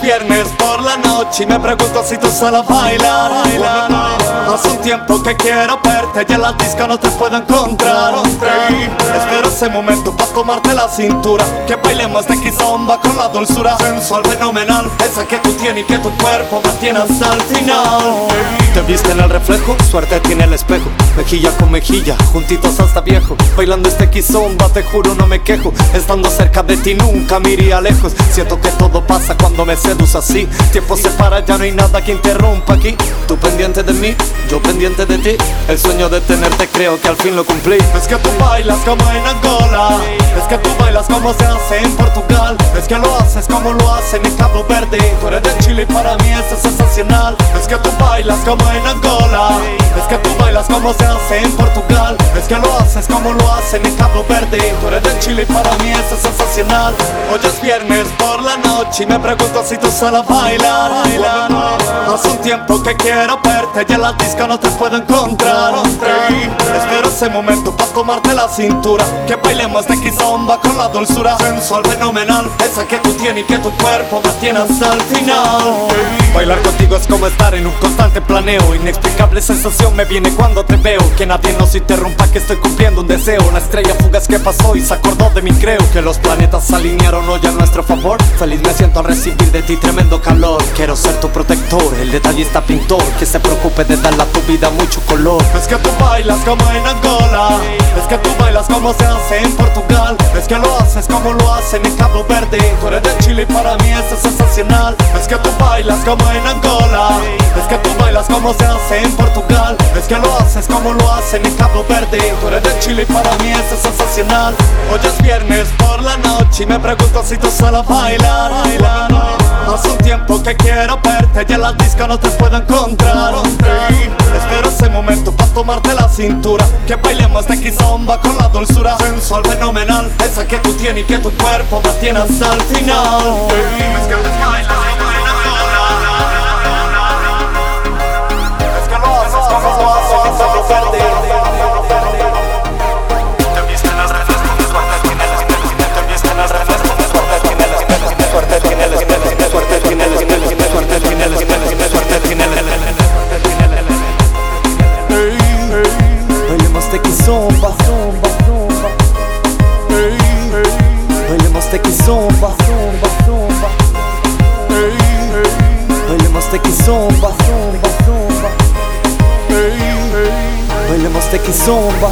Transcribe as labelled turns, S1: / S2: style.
S1: viernes por la noche y me pregunto si tú sales a bailar. Hace un tiempo que quiero verte y en la disco no te puedo encontrar. espero ese momento para tomarte la cintura. Que bailemos de kizomba con la dulzura sensual, fenomenal. Esa que tú tienes y que tu cuerpo mantiene hasta el final. Viste en el reflejo, suerte tiene el espejo. Mejilla con mejilla, juntitos hasta viejo. Bailando este kizomba, te juro no me quejo. Estando cerca de ti nunca me iría lejos. Siento que todo pasa cuando me seduces así. Tiempo se para, ya no hay nada que interrumpa aquí. Tú pendiente de mí, yo pendiente de ti. El sueño de tenerte creo que al fin lo cumplí. Es que tú bailas como en Angola. Es que tú bailas como se hace en Portugal. Es que lo haces como lo hacen en Cabo Verde. Tú eres de Chile para mí es sensacional. Es que tú bailas como en Es que tú bailas como se hace en Portugal. Es que lo haces como lo hacen en Cabo Verde. Tú eres de Chile para mí eso es sensacional. Hoy es viernes por la noche y me pregunto si tú sales a bailar. Hace un tiempo que quiero verte y en la disco no te puedo encontrar. espero ese momento para tomarte la cintura. Que bailemos de kizomba con la dulzura sensual, fenomenal. Esa que tú tienes y que tu cuerpo me tiene hasta el final. Bailar contigo es como estar en un constante planeo. Inexplicable sensación me viene cuando te veo. Que nadie nos interrumpa, que estoy cumpliendo un deseo. La estrella fugaz que pasó y se acordó de mí, creo que los planetas se alinearon hoy a nuestro favor. Feliz me siento al recibir de ti tremendo calor. Quiero ser tu protector, el detallista pintor que se preocupe de darle a tu vida mucho color. Es que tú bailas como en Angola, es que tú bailas como se hace en Portugal, es que lo haces como lo hacen en Cabo Verde. Tú eres de Chile y para mí eso es sensacional. Es que tú bailas como en Angola, es que tú bailas como se hace en Portugal, es que lo haces como lo hacen en Cabo Verde. Tú eres de Chile para mí eso es sensacional. Hoy es viernes por la noche y me pregunto si tú sales a bailar. Hace un tiempo que quiero verte y en la disco no te puedo encontrar. espero ese momento para tomarte la cintura. Que bailemos de kizomba con la dulzura sensual, fenomenal. Esa que tú tienes y que tu cuerpo me tiene hasta el final. Bailemos de kizomba Bailemos de kizomba